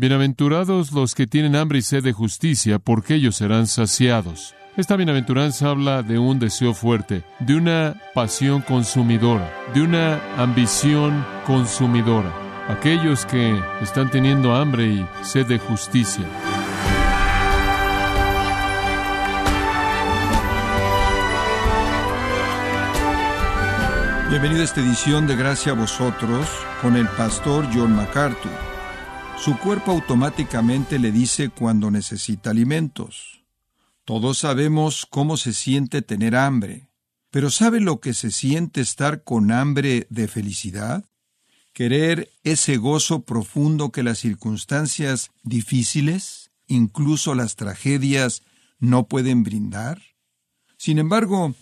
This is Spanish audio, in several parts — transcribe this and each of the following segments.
Bienaventurados los que tienen hambre y sed de justicia, porque ellos serán saciados. Esta bienaventuranza habla de un deseo fuerte, de una pasión consumidora, de una ambición consumidora. Aquellos que están teniendo hambre y sed de justicia. Bienvenido a esta edición de Gracia a vosotros con el pastor John MacArthur. Su cuerpo automáticamente le dice cuando necesita alimentos. Todos sabemos cómo se siente tener hambre, pero ¿sabe lo que se siente estar con hambre de felicidad? Querer ese gozo profundo que las circunstancias difíciles, incluso las tragedias, no pueden brindar. Sin embargo,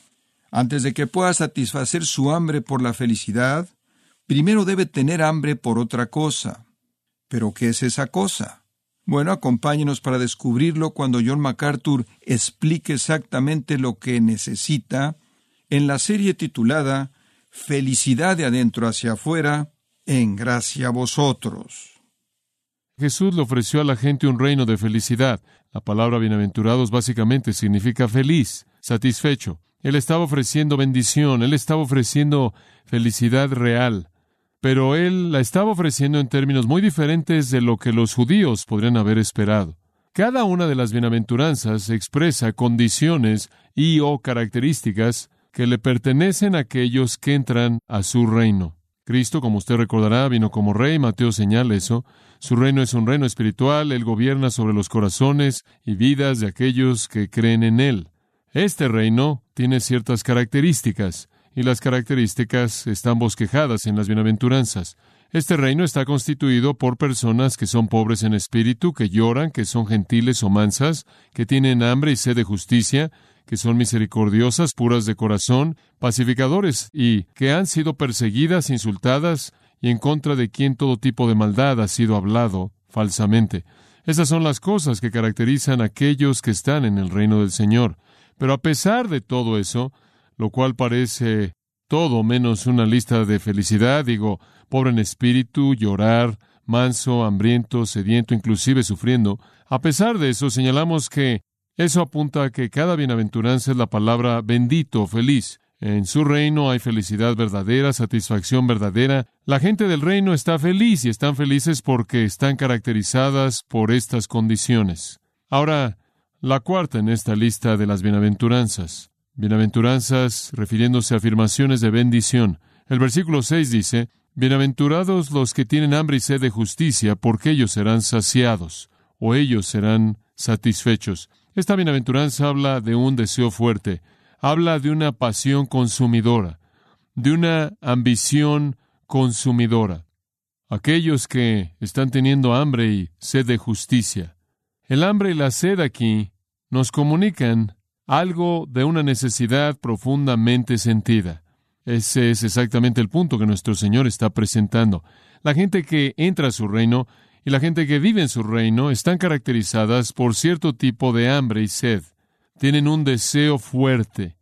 antes de que pueda satisfacer su hambre por la felicidad, primero debe tener hambre por otra cosa. ¿Pero qué es esa cosa? Bueno, acompáñenos para descubrirlo cuando John MacArthur explique exactamente lo que necesita en la serie titulada Felicidad de adentro hacia afuera, en gracia a vosotros. Jesús le ofreció a la gente un reino de felicidad. La palabra bienaventurados básicamente significa feliz, satisfecho. Él estaba ofreciendo bendición, él estaba ofreciendo felicidad real, pero él la estaba ofreciendo en términos muy diferentes de lo que los judíos podrían haber esperado. Cada una de las bienaventuranzas expresa condiciones y o características que le pertenecen a aquellos que entran a su reino. Cristo, como usted recordará, vino como rey, Mateo señala eso. Su reino es un reino espiritual, él gobierna sobre los corazones y vidas de aquellos que creen en él. Este reino tiene ciertas características y las características están bosquejadas en las bienaventuranzas. Este reino está constituido por personas que son pobres en espíritu, que lloran, que son gentiles o mansas, que tienen hambre y sed de justicia, que son misericordiosas, puras de corazón, pacificadores y que han sido perseguidas, insultadas y en contra de quien todo tipo de maldad ha sido hablado falsamente. Esas son las cosas que caracterizan a aquellos que están en el reino del Señor. Pero a pesar de todo eso, lo cual parece todo menos una lista de felicidad, digo, pobre en espíritu, llorar, manso, hambriento, sediento, inclusive sufriendo. A pesar de eso, señalamos que eso apunta a que cada bienaventuranza es la palabra bendito, feliz. En su reino hay felicidad verdadera, satisfacción verdadera. La gente del reino está feliz y están felices porque están caracterizadas por estas condiciones. Ahora, la cuarta en esta lista de las bienaventuranzas. Bienaventuranzas refiriéndose a afirmaciones de bendición. El versículo 6 dice, Bienaventurados los que tienen hambre y sed de justicia, porque ellos serán saciados, o ellos serán satisfechos. Esta bienaventuranza habla de un deseo fuerte, habla de una pasión consumidora, de una ambición consumidora. Aquellos que están teniendo hambre y sed de justicia. El hambre y la sed aquí nos comunican algo de una necesidad profundamente sentida. Ese es exactamente el punto que nuestro Señor está presentando. La gente que entra a su reino y la gente que vive en su reino están caracterizadas por cierto tipo de hambre y sed. Tienen un deseo fuerte.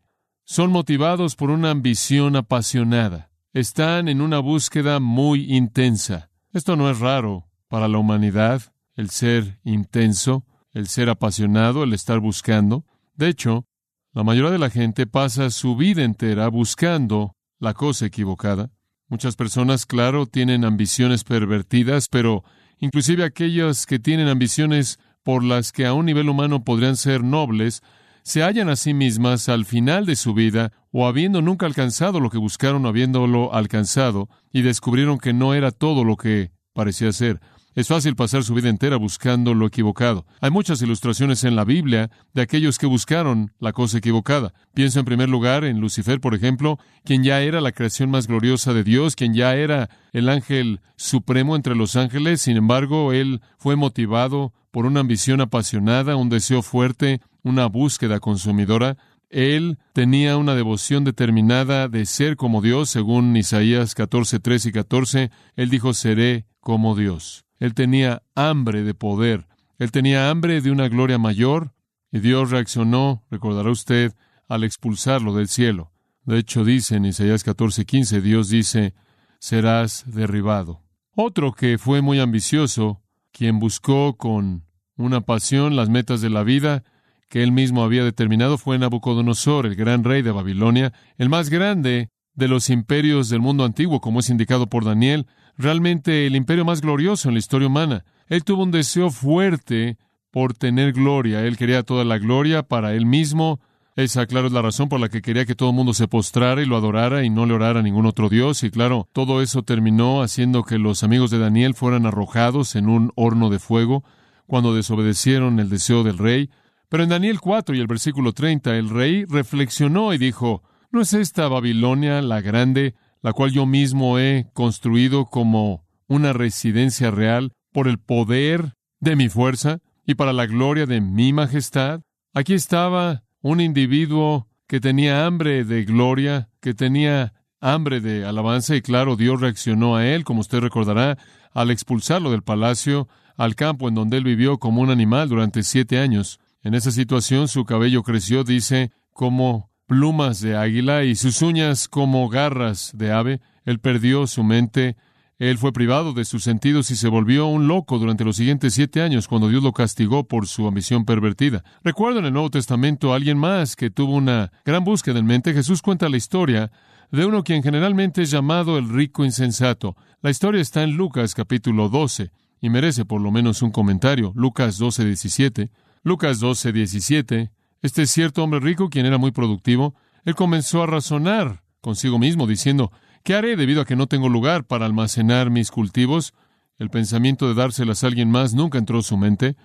Son motivados por una ambición apasionada. Están en una búsqueda muy intensa. Esto no es raro para la humanidad, el ser intenso, el ser apasionado, el estar buscando. De hecho, la mayoría de la gente pasa su vida entera buscando la cosa equivocada. Muchas personas, claro, tienen ambiciones pervertidas, pero inclusive aquellas que tienen ambiciones por las que a un nivel humano podrían ser nobles, se hallan a sí mismas al final de su vida o habiendo nunca alcanzado lo que buscaron habiéndolo alcanzado y descubrieron que no era todo lo que parecía ser. Es fácil pasar su vida entera buscando lo equivocado. Hay muchas ilustraciones en la Biblia de aquellos que buscaron la cosa equivocada. Pienso en primer lugar en Lucifer, por ejemplo, quien ya era la creación más gloriosa de Dios, quien ya era el ángel supremo entre los ángeles. Sin embargo, él fue motivado por una ambición apasionada, un deseo fuerte, una búsqueda consumidora. Él tenía una devoción determinada de ser como Dios, según Isaías 14, 3 y 14. Él dijo, seré como Dios. Él tenía hambre de poder, él tenía hambre de una gloria mayor, y Dios reaccionó, recordará usted, al expulsarlo del cielo. De hecho, dice en Isaías 14:15, Dios dice, serás derribado. Otro que fue muy ambicioso, quien buscó con una pasión las metas de la vida que él mismo había determinado, fue Nabucodonosor, el gran rey de Babilonia, el más grande de los imperios del mundo antiguo, como es indicado por Daniel, realmente el imperio más glorioso en la historia humana. Él tuvo un deseo fuerte por tener gloria. Él quería toda la gloria para él mismo. Esa, claro, es la razón por la que quería que todo el mundo se postrara y lo adorara y no le orara a ningún otro Dios. Y claro, todo eso terminó haciendo que los amigos de Daniel fueran arrojados en un horno de fuego cuando desobedecieron el deseo del rey. Pero en Daniel 4 y el versículo 30, el rey reflexionó y dijo, ¿no es esta Babilonia la grande, la cual yo mismo he construido como una residencia real por el poder de mi fuerza y para la gloria de mi majestad? Aquí estaba un individuo que tenía hambre de gloria, que tenía hambre de alabanza, y claro, Dios reaccionó a él, como usted recordará, al expulsarlo del palacio, al campo en donde él vivió como un animal durante siete años. En esa situación su cabello creció, dice, como plumas de águila y sus uñas como garras de ave. Él perdió su mente, él fue privado de sus sentidos y se volvió un loco durante los siguientes siete años cuando Dios lo castigó por su ambición pervertida. Recuerdo en el Nuevo Testamento a alguien más que tuvo una gran búsqueda en mente. Jesús cuenta la historia de uno quien generalmente es llamado el rico insensato. La historia está en Lucas capítulo 12 y merece por lo menos un comentario. Lucas 12, 17. Lucas 12, 17. Este cierto hombre rico, quien era muy productivo, él comenzó a razonar consigo mismo, diciendo, ¿qué haré debido a que no tengo lugar para almacenar mis cultivos? El pensamiento de dárselas a alguien más nunca entró en su mente.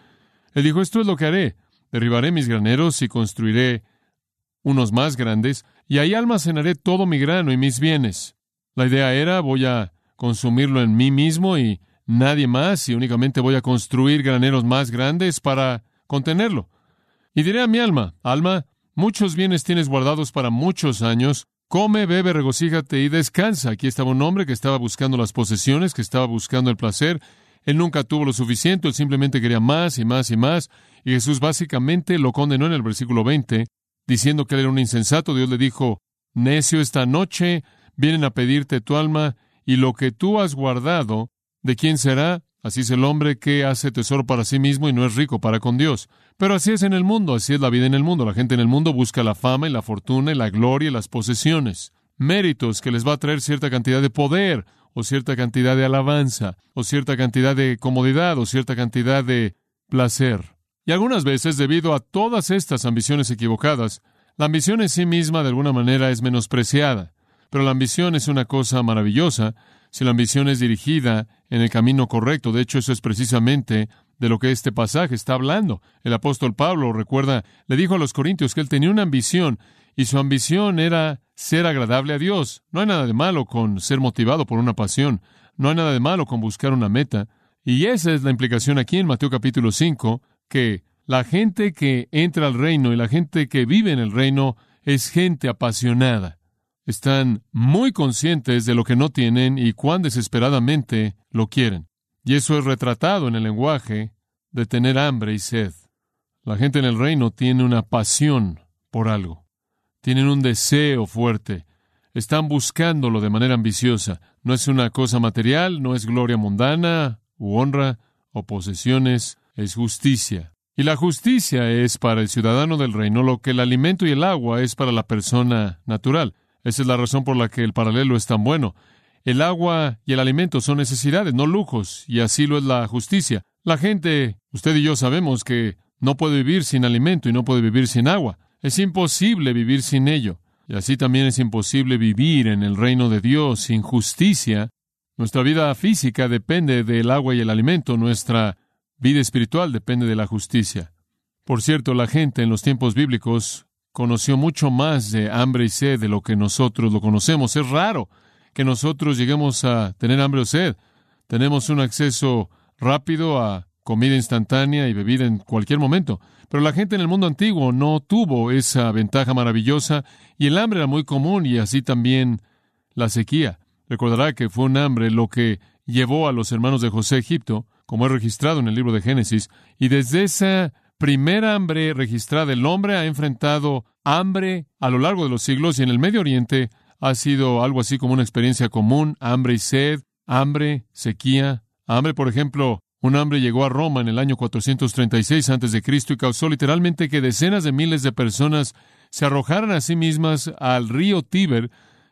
Él dijo, esto es lo que haré. Derribaré mis graneros y construiré unos más grandes, y ahí almacenaré todo mi grano y mis bienes. La idea era, voy a consumirlo en mí mismo y nadie más y únicamente voy a construir graneros más grandes para contenerlo. Y diré a mi alma, alma, muchos bienes tienes guardados para muchos años, come, bebe, regocíjate y descansa. Aquí estaba un hombre que estaba buscando las posesiones, que estaba buscando el placer. Él nunca tuvo lo suficiente, él simplemente quería más y más y más. Y Jesús básicamente lo condenó en el versículo 20, diciendo que él era un insensato. Dios le dijo, necio, esta noche vienen a pedirte tu alma y lo que tú has guardado ¿De quién será? Así es el hombre que hace tesoro para sí mismo y no es rico para con Dios. Pero así es en el mundo, así es la vida en el mundo. La gente en el mundo busca la fama y la fortuna y la gloria y las posesiones. Méritos que les va a traer cierta cantidad de poder o cierta cantidad de alabanza o cierta cantidad de comodidad o cierta cantidad de placer. Y algunas veces, debido a todas estas ambiciones equivocadas, la ambición en sí misma de alguna manera es menospreciada. Pero la ambición es una cosa maravillosa si la ambición es dirigida en el camino correcto. De hecho, eso es precisamente de lo que este pasaje está hablando. El apóstol Pablo, recuerda, le dijo a los corintios que él tenía una ambición y su ambición era ser agradable a Dios. No hay nada de malo con ser motivado por una pasión, no hay nada de malo con buscar una meta. Y esa es la implicación aquí en Mateo capítulo 5, que la gente que entra al reino y la gente que vive en el reino es gente apasionada están muy conscientes de lo que no tienen y cuán desesperadamente lo quieren. Y eso es retratado en el lenguaje de tener hambre y sed. La gente en el reino tiene una pasión por algo. Tienen un deseo fuerte. Están buscándolo de manera ambiciosa. No es una cosa material, no es gloria mundana, u honra, o posesiones, es justicia. Y la justicia es para el ciudadano del reino lo que el alimento y el agua es para la persona natural. Esa es la razón por la que el paralelo es tan bueno. El agua y el alimento son necesidades, no lujos, y así lo es la justicia. La gente, usted y yo sabemos que no puede vivir sin alimento y no puede vivir sin agua. Es imposible vivir sin ello. Y así también es imposible vivir en el reino de Dios sin justicia. Nuestra vida física depende del agua y el alimento, nuestra vida espiritual depende de la justicia. Por cierto, la gente en los tiempos bíblicos conoció mucho más de hambre y sed de lo que nosotros lo conocemos. Es raro que nosotros lleguemos a tener hambre o sed. Tenemos un acceso rápido a comida instantánea y bebida en cualquier momento. Pero la gente en el mundo antiguo no tuvo esa ventaja maravillosa y el hambre era muy común y así también la sequía. Recordará que fue un hambre lo que llevó a los hermanos de José a Egipto, como es registrado en el libro de Génesis, y desde esa primera hambre registrada. El hombre ha enfrentado hambre a lo largo de los siglos y en el Medio Oriente ha sido algo así como una experiencia común, hambre y sed, hambre, sequía. Hambre, por ejemplo, Un hambre llegó a Roma en el año 436 a.C. y causó literalmente que decenas de miles de personas se arrojaran a sí mismas al río Tíber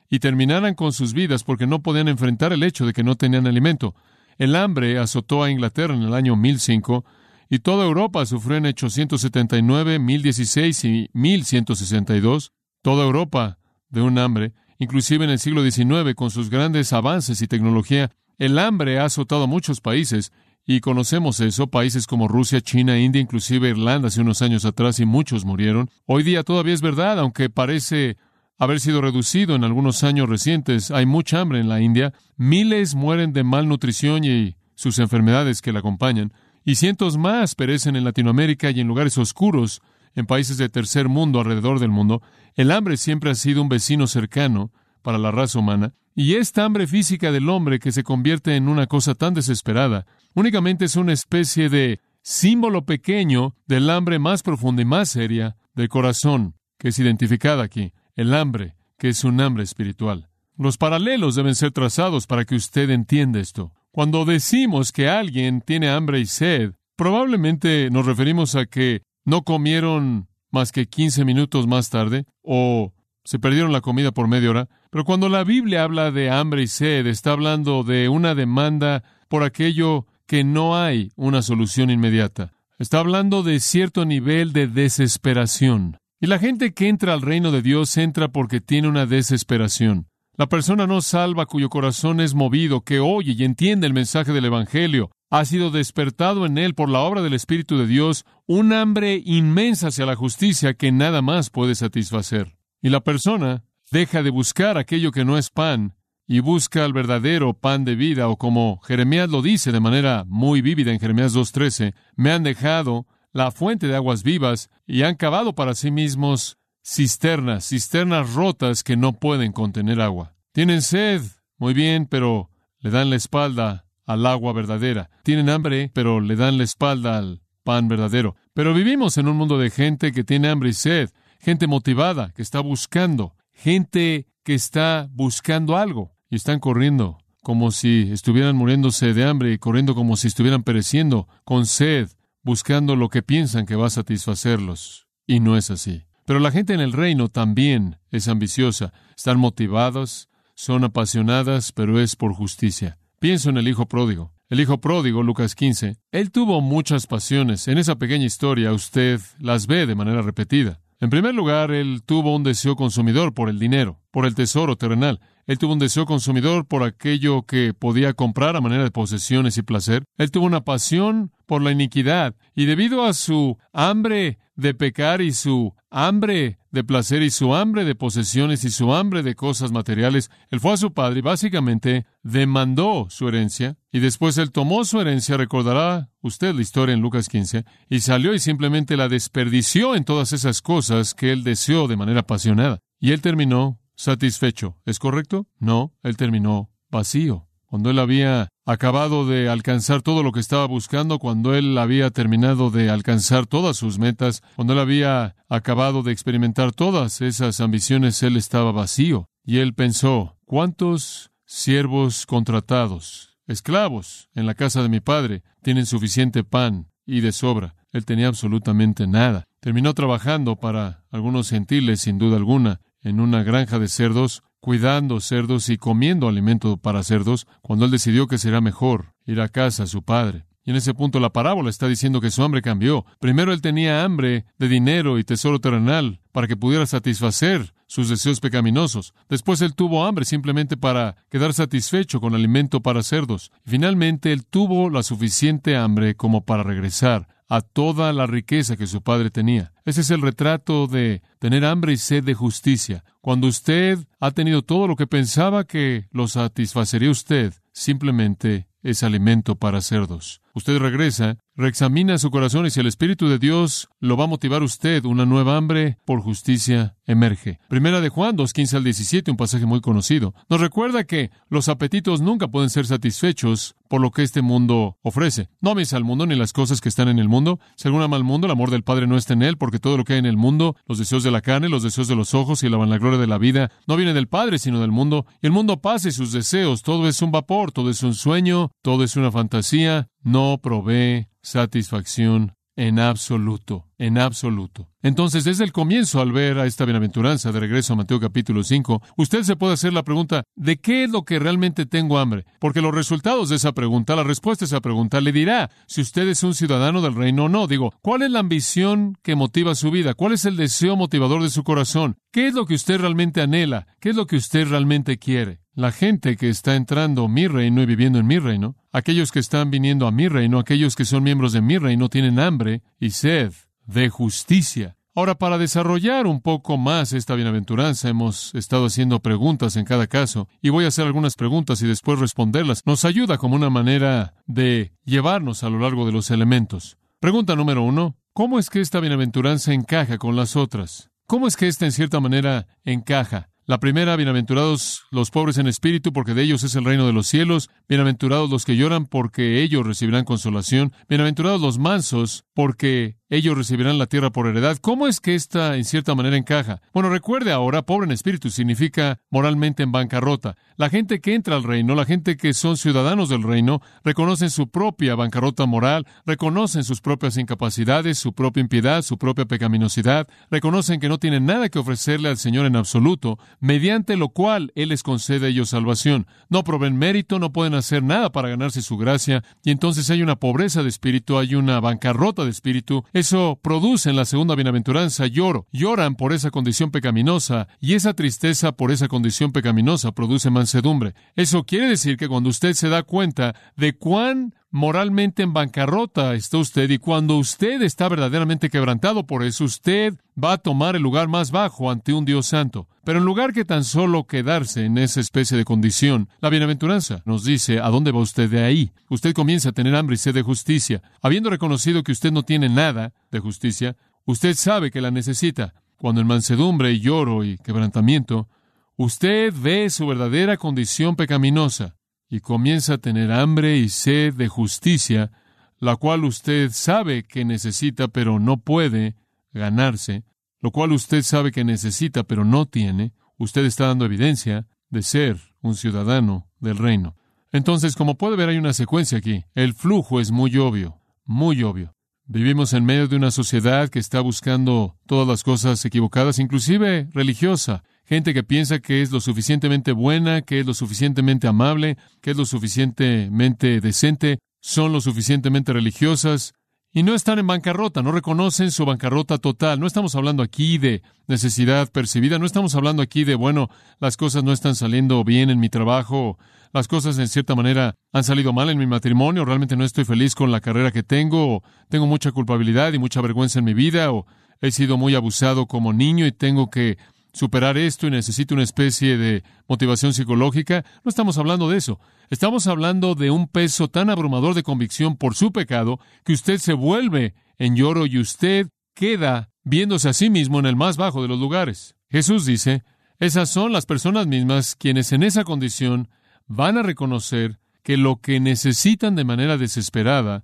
y terminaran con sus vidas porque no podían enfrentar el hecho de que no tenían alimento. El hambre azotó a Inglaterra en el año 1005 y toda Europa sufrió en 879, 1016 y 1162. Toda Europa de un hambre, inclusive en el siglo XIX, con sus grandes avances y tecnología, el hambre ha azotado a muchos países y conocemos eso, países como Rusia, China, India, inclusive Irlanda hace unos años atrás y muchos murieron. Hoy día todavía es verdad, aunque parece haber sido reducido en algunos años recientes. Hay mucha hambre en la India. Miles mueren de malnutrición y sus enfermedades que la acompañan. Y cientos más perecen en Latinoamérica y en lugares oscuros, en países de tercer mundo alrededor del mundo. El hambre siempre ha sido un vecino cercano para la raza humana. Y esta hambre física del hombre que se convierte en una cosa tan desesperada únicamente es una especie de símbolo pequeño del hambre más profunda y más seria del corazón, que es identificada aquí, el hambre, que es un hambre espiritual. Los paralelos deben ser trazados para que usted entienda esto. Cuando decimos que alguien tiene hambre y sed, probablemente nos referimos a que no comieron más que 15 minutos más tarde o se perdieron la comida por media hora. Pero cuando la Biblia habla de hambre y sed, está hablando de una demanda por aquello que no hay una solución inmediata. Está hablando de cierto nivel de desesperación. Y la gente que entra al reino de Dios entra porque tiene una desesperación. La persona no salva cuyo corazón es movido, que oye y entiende el mensaje del Evangelio, ha sido despertado en él por la obra del Espíritu de Dios un hambre inmensa hacia la justicia que nada más puede satisfacer. Y la persona deja de buscar aquello que no es pan y busca el verdadero pan de vida, o como Jeremías lo dice de manera muy vívida en Jeremías 2.13, me han dejado la fuente de aguas vivas y han cavado para sí mismos cisternas, cisternas rotas que no pueden contener agua. Tienen sed, muy bien, pero le dan la espalda al agua verdadera. Tienen hambre, pero le dan la espalda al pan verdadero. Pero vivimos en un mundo de gente que tiene hambre y sed, gente motivada, que está buscando, gente que está buscando algo y están corriendo como si estuvieran muriéndose de hambre y corriendo como si estuvieran pereciendo con sed, buscando lo que piensan que va a satisfacerlos. Y no es así. Pero la gente en el reino también es ambiciosa, están motivados, son apasionadas, pero es por justicia. Pienso en el hijo pródigo. El hijo pródigo, Lucas 15, él tuvo muchas pasiones. En esa pequeña historia usted las ve de manera repetida. En primer lugar, él tuvo un deseo consumidor por el dinero, por el tesoro terrenal. Él tuvo un deseo consumidor por aquello que podía comprar a manera de posesiones y placer. Él tuvo una pasión por la iniquidad. Y debido a su hambre de pecar y su hambre de placer y su hambre de posesiones y su hambre de cosas materiales, él fue a su padre y básicamente demandó su herencia. Y después él tomó su herencia, recordará usted la historia en Lucas 15, y salió y simplemente la desperdició en todas esas cosas que él deseó de manera apasionada. Y él terminó satisfecho. ¿Es correcto? No, él terminó vacío. Cuando él había acabado de alcanzar todo lo que estaba buscando, cuando él había terminado de alcanzar todas sus metas, cuando él había acabado de experimentar todas esas ambiciones, él estaba vacío. Y él pensó, ¿cuántos siervos contratados, esclavos, en la casa de mi padre, tienen suficiente pan y de sobra? Él tenía absolutamente nada. Terminó trabajando para algunos gentiles, sin duda alguna, en una granja de cerdos, cuidando cerdos y comiendo alimento para cerdos, cuando él decidió que será mejor ir a casa a su padre. Y en ese punto la parábola está diciendo que su hambre cambió. Primero él tenía hambre de dinero y tesoro terrenal para que pudiera satisfacer sus deseos pecaminosos. Después él tuvo hambre simplemente para quedar satisfecho con alimento para cerdos. Y finalmente él tuvo la suficiente hambre como para regresar a toda la riqueza que su padre tenía. Ese es el retrato de tener hambre y sed de justicia. Cuando usted ha tenido todo lo que pensaba que lo satisfacería usted, simplemente es alimento para cerdos. Usted regresa, reexamina su corazón y si el Espíritu de Dios lo va a motivar usted, una nueva hambre por justicia emerge. Primera de Juan 2, 15 al 17, un pasaje muy conocido, nos recuerda que los apetitos nunca pueden ser satisfechos por lo que este mundo ofrece. No ames al mundo ni las cosas que están en el mundo. Si alguna ama al mundo, el amor del Padre no está en él, porque todo lo que hay en el mundo, los deseos de la carne, los deseos de los ojos y la vanagloria de la vida, no viene del Padre, sino del mundo. Y el mundo pasa y sus deseos, todo es un vapor, todo es un sueño, todo es una fantasía, no provee satisfacción en absoluto, en absoluto. Entonces, desde el comienzo, al ver a esta bienaventuranza, de regreso a Mateo capítulo 5, usted se puede hacer la pregunta, ¿de qué es lo que realmente tengo hambre? Porque los resultados de esa pregunta, la respuesta a esa pregunta, le dirá si usted es un ciudadano del reino o no. Digo, ¿cuál es la ambición que motiva su vida? ¿Cuál es el deseo motivador de su corazón? ¿Qué es lo que usted realmente anhela? ¿Qué es lo que usted realmente quiere? La gente que está entrando a mi reino y viviendo en mi reino, aquellos que están viniendo a mi reino, aquellos que son miembros de mi reino, tienen hambre y sed de justicia. Ahora, para desarrollar un poco más esta bienaventuranza, hemos estado haciendo preguntas en cada caso, y voy a hacer algunas preguntas y después responderlas. Nos ayuda como una manera de llevarnos a lo largo de los elementos. Pregunta número uno, ¿cómo es que esta bienaventuranza encaja con las otras? ¿Cómo es que esta en cierta manera encaja? La primera, bienaventurados los pobres en espíritu, porque de ellos es el reino de los cielos. Bienaventurados los que lloran, porque ellos recibirán consolación. Bienaventurados los mansos, porque ellos recibirán la tierra por heredad. ¿Cómo es que esta en cierta manera encaja? Bueno, recuerde ahora, pobre en espíritu significa moralmente en bancarrota. La gente que entra al reino, la gente que son ciudadanos del reino, reconocen su propia bancarrota moral, reconocen sus propias incapacidades, su propia impiedad, su propia pecaminosidad, reconocen que no tienen nada que ofrecerle al Señor en absoluto, mediante lo cual Él les concede a ellos salvación. No proveen mérito, no pueden hacer nada para ganarse su gracia, y entonces hay una pobreza de espíritu, hay una bancarrota de espíritu, eso produce en la segunda bienaventuranza lloro. Lloran por esa condición pecaminosa y esa tristeza por esa condición pecaminosa produce mansedumbre. Eso quiere decir que cuando usted se da cuenta de cuán moralmente en bancarrota está usted y cuando usted está verdaderamente quebrantado por eso, usted va a tomar el lugar más bajo ante un Dios santo. Pero en lugar que tan solo quedarse en esa especie de condición, la bienaventuranza nos dice a dónde va usted de ahí. Usted comienza a tener hambre y sed de justicia. Habiendo reconocido que usted no tiene nada de justicia, usted sabe que la necesita. Cuando en mansedumbre y lloro y quebrantamiento, usted ve su verdadera condición pecaminosa y comienza a tener hambre y sed de justicia, la cual usted sabe que necesita pero no puede ganarse, lo cual usted sabe que necesita pero no tiene, usted está dando evidencia de ser un ciudadano del reino. Entonces, como puede ver, hay una secuencia aquí. El flujo es muy obvio, muy obvio. Vivimos en medio de una sociedad que está buscando todas las cosas equivocadas, inclusive religiosa. Gente que piensa que es lo suficientemente buena, que es lo suficientemente amable, que es lo suficientemente decente, son lo suficientemente religiosas, y no están en bancarrota, no reconocen su bancarrota total. No estamos hablando aquí de necesidad percibida, no estamos hablando aquí de, bueno, las cosas no están saliendo bien en mi trabajo, las cosas en cierta manera han salido mal en mi matrimonio, realmente no estoy feliz con la carrera que tengo, o tengo mucha culpabilidad y mucha vergüenza en mi vida, o he sido muy abusado como niño y tengo que superar esto y necesito una especie de motivación psicológica. No estamos hablando de eso. Estamos hablando de un peso tan abrumador de convicción por su pecado que usted se vuelve en lloro y usted queda viéndose a sí mismo en el más bajo de los lugares. Jesús dice, esas son las personas mismas quienes en esa condición van a reconocer que lo que necesitan de manera desesperada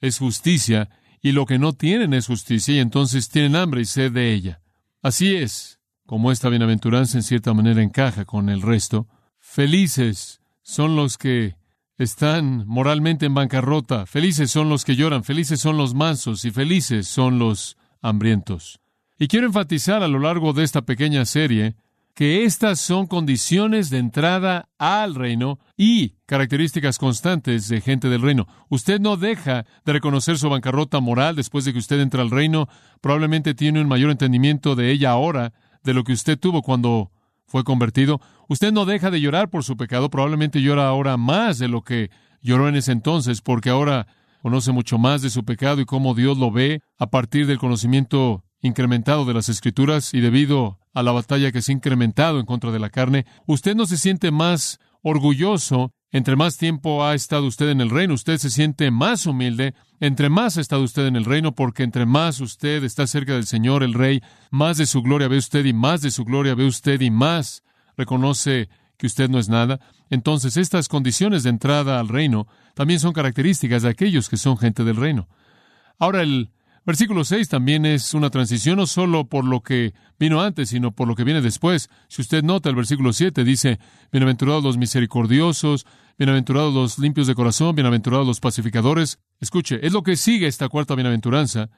es justicia y lo que no tienen es justicia y entonces tienen hambre y sed de ella. Así es, como esta bienaventuranza en cierta manera encaja con el resto, felices son los que están moralmente en bancarrota, felices son los que lloran, felices son los mansos y felices son los hambrientos. Y quiero enfatizar a lo largo de esta pequeña serie que estas son condiciones de entrada al reino y características constantes de gente del reino. Usted no deja de reconocer su bancarrota moral después de que usted entra al reino, probablemente tiene un mayor entendimiento de ella ahora de lo que usted tuvo cuando fue convertido. Usted no deja de llorar por su pecado, probablemente llora ahora más de lo que lloró en ese entonces, porque ahora conoce mucho más de su pecado y cómo Dios lo ve a partir del conocimiento incrementado de las escrituras y debido a la batalla que se ha incrementado en contra de la carne, usted no se siente más orgulloso entre más tiempo ha estado usted en el reino, usted se siente más humilde. Entre más ha estado usted en el reino, porque entre más usted está cerca del Señor, el Rey, más de su gloria ve usted y más de su gloria ve usted y más reconoce que usted no es nada. Entonces, estas condiciones de entrada al reino también son características de aquellos que son gente del reino. Ahora, el Versículo 6 también es una transición no solo por lo que vino antes, sino por lo que viene después. Si usted nota el versículo 7 dice, Bienaventurados los misericordiosos, bienaventurados los limpios de corazón, bienaventurados los pacificadores. Escuche, es lo que sigue esta cuarta bienaventuranza.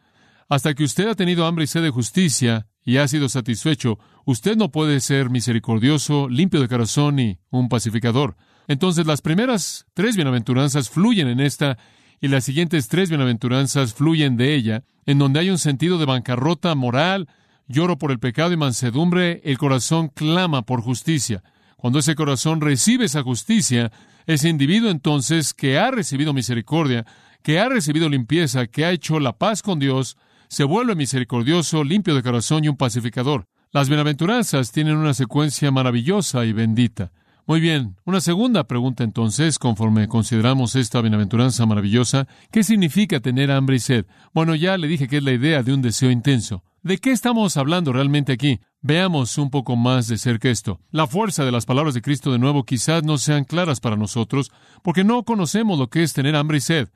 Hasta que usted ha tenido hambre y sed de justicia y ha sido satisfecho, usted no puede ser misericordioso, limpio de corazón y un pacificador. Entonces las primeras tres bienaventuranzas fluyen en esta y las siguientes tres bienaventuranzas fluyen de ella, en donde hay un sentido de bancarrota moral, lloro por el pecado y mansedumbre, el corazón clama por justicia. Cuando ese corazón recibe esa justicia, ese individuo entonces que ha recibido misericordia, que ha recibido limpieza, que ha hecho la paz con Dios, se vuelve misericordioso, limpio de corazón y un pacificador. Las bienaventuranzas tienen una secuencia maravillosa y bendita. Muy bien, una segunda pregunta entonces, conforme consideramos esta bienaventuranza maravillosa, ¿qué significa tener hambre y sed? Bueno, ya le dije que es la idea de un deseo intenso. ¿De qué estamos hablando realmente aquí? Veamos un poco más de cerca esto. La fuerza de las palabras de Cristo de nuevo quizás no sean claras para nosotros, porque no conocemos lo que es tener hambre y sed.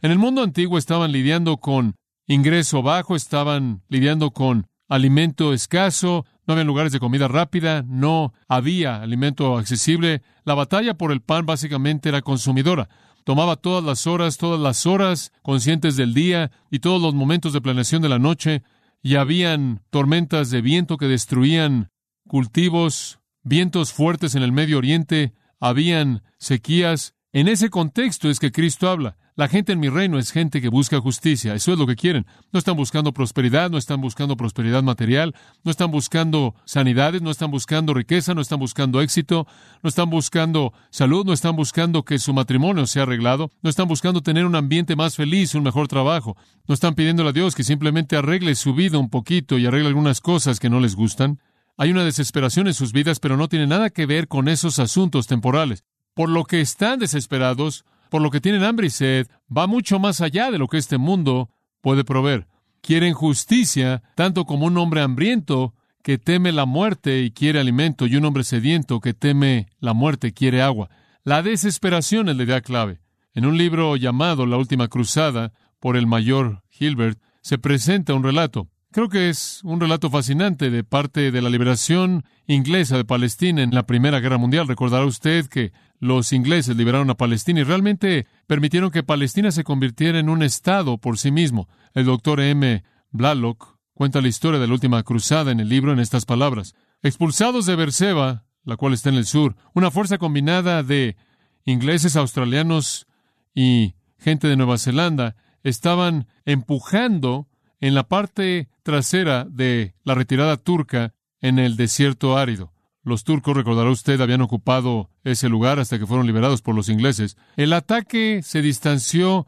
En el mundo antiguo estaban lidiando con ingreso bajo, estaban lidiando con alimento escaso, no había lugares de comida rápida, no había alimento accesible. La batalla por el pan básicamente era consumidora. Tomaba todas las horas, todas las horas conscientes del día y todos los momentos de planeación de la noche, y habían tormentas de viento que destruían cultivos, vientos fuertes en el Medio Oriente, habían sequías. En ese contexto es que Cristo habla. La gente en mi reino es gente que busca justicia. Eso es lo que quieren. No están buscando prosperidad, no están buscando prosperidad material, no están buscando sanidades, no están buscando riqueza, no están buscando éxito, no están buscando salud, no están buscando que su matrimonio sea arreglado, no están buscando tener un ambiente más feliz, un mejor trabajo. No están pidiéndole a Dios que simplemente arregle su vida un poquito y arregle algunas cosas que no les gustan. Hay una desesperación en sus vidas, pero no tiene nada que ver con esos asuntos temporales. Por lo que están desesperados, por lo que tienen hambre y sed, va mucho más allá de lo que este mundo puede proveer. Quieren justicia, tanto como un hombre hambriento que teme la muerte y quiere alimento, y un hombre sediento que teme la muerte y quiere agua. La desesperación es la idea clave. En un libro llamado La Última Cruzada, por el mayor Hilbert, se presenta un relato. Creo que es un relato fascinante de parte de la liberación inglesa de Palestina en la Primera Guerra Mundial. Recordará usted que los ingleses liberaron a Palestina y realmente permitieron que Palestina se convirtiera en un Estado por sí mismo. El doctor M. Blalock cuenta la historia de la última cruzada en el libro en estas palabras. Expulsados de Berseba, la cual está en el sur, una fuerza combinada de ingleses, australianos y gente de Nueva Zelanda estaban empujando en la parte trasera de la retirada turca en el desierto árido. Los turcos, recordará usted, habían ocupado ese lugar hasta que fueron liberados por los ingleses. El ataque se distanció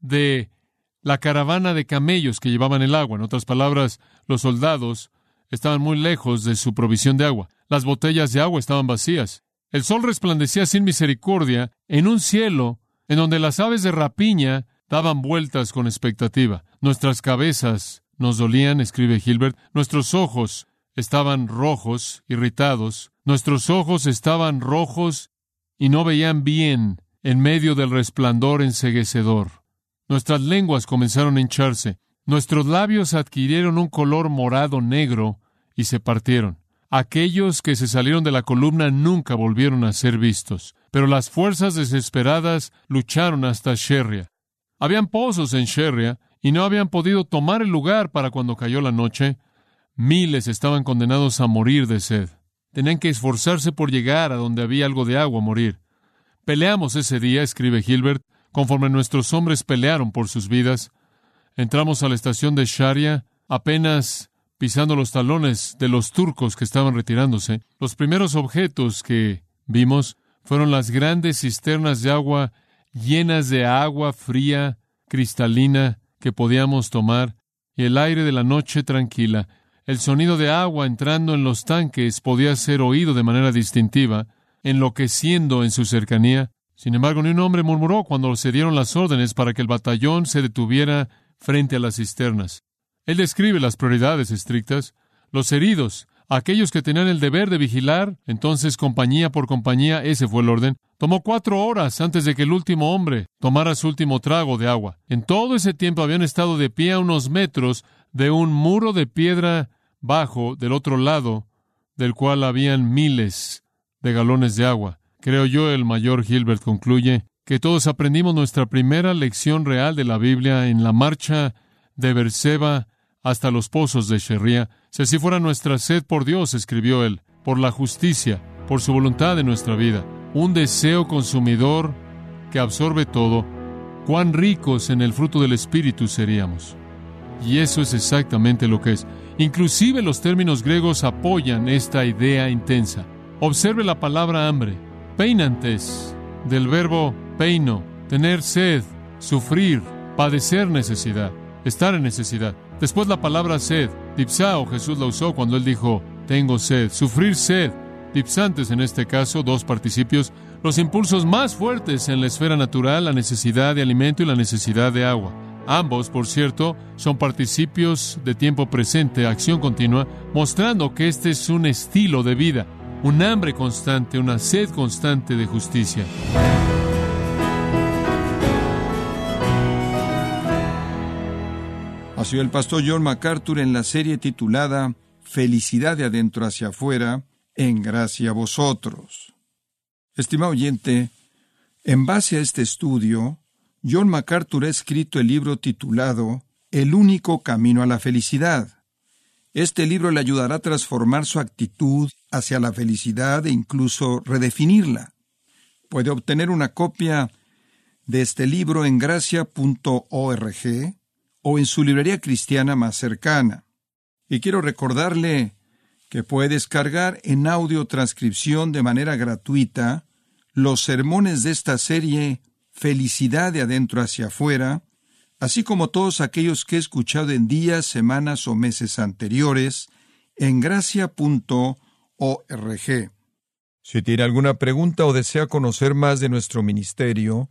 de la caravana de camellos que llevaban el agua. En otras palabras, los soldados estaban muy lejos de su provisión de agua. Las botellas de agua estaban vacías. El sol resplandecía sin misericordia en un cielo en donde las aves de rapiña daban vueltas con expectativa. Nuestras cabezas nos dolían, escribe Gilbert, nuestros ojos estaban rojos, irritados, nuestros ojos estaban rojos y no veían bien en medio del resplandor enseguecedor. Nuestras lenguas comenzaron a hincharse, nuestros labios adquirieron un color morado negro y se partieron. Aquellos que se salieron de la columna nunca volvieron a ser vistos, pero las fuerzas desesperadas lucharon hasta Sherria. Habían pozos en Sherria y no habían podido tomar el lugar para cuando cayó la noche. Miles estaban condenados a morir de sed. Tenían que esforzarse por llegar a donde había algo de agua a morir. Peleamos ese día, escribe Gilbert, conforme nuestros hombres pelearon por sus vidas. Entramos a la estación de Sharia, apenas pisando los talones de los turcos que estaban retirándose. Los primeros objetos que vimos fueron las grandes cisternas de agua llenas de agua fría, cristalina, que podíamos tomar, y el aire de la noche tranquila. El sonido de agua entrando en los tanques podía ser oído de manera distintiva, enloqueciendo en su cercanía. Sin embargo, ni un hombre murmuró cuando se dieron las órdenes para que el batallón se detuviera frente a las cisternas. Él describe las prioridades estrictas. Los heridos, aquellos que tenían el deber de vigilar, entonces compañía por compañía, ese fue el orden. Tomó cuatro horas antes de que el último hombre tomara su último trago de agua. En todo ese tiempo habían estado de pie a unos metros de un muro de piedra bajo del otro lado, del cual habían miles de galones de agua, Creo yo, el mayor Gilbert concluye, que todos aprendimos nuestra primera lección real de la Biblia en la marcha de Berseba hasta los pozos de Sheria. Si así fuera nuestra sed por Dios, escribió él, por la justicia, por su voluntad en nuestra vida, un deseo consumidor que absorbe todo, cuán ricos en el fruto del Espíritu seríamos. Y eso es exactamente lo que es. Inclusive los términos griegos apoyan esta idea intensa. Observe la palabra hambre, peinantes, del verbo peino, tener sed, sufrir, padecer necesidad, estar en necesidad. Después la palabra sed, dipsao, Jesús la usó cuando él dijo, tengo sed, sufrir sed, dipsantes en este caso, dos participios, los impulsos más fuertes en la esfera natural, la necesidad de alimento y la necesidad de agua. Ambos, por cierto, son participios de tiempo presente, acción continua, mostrando que este es un estilo de vida, un hambre constante, una sed constante de justicia. El pastor John MacArthur en la serie titulada Felicidad de adentro hacia afuera, en gracia a vosotros. Estimado oyente, en base a este estudio, John MacArthur ha escrito el libro titulado El único camino a la felicidad. Este libro le ayudará a transformar su actitud hacia la felicidad e incluso redefinirla. Puede obtener una copia de este libro en gracia.org o en su librería cristiana más cercana. Y quiero recordarle que puede descargar en audio transcripción de manera gratuita los sermones de esta serie Felicidad de adentro hacia afuera, así como todos aquellos que he escuchado en días, semanas o meses anteriores en gracia.org. Si tiene alguna pregunta o desea conocer más de nuestro ministerio,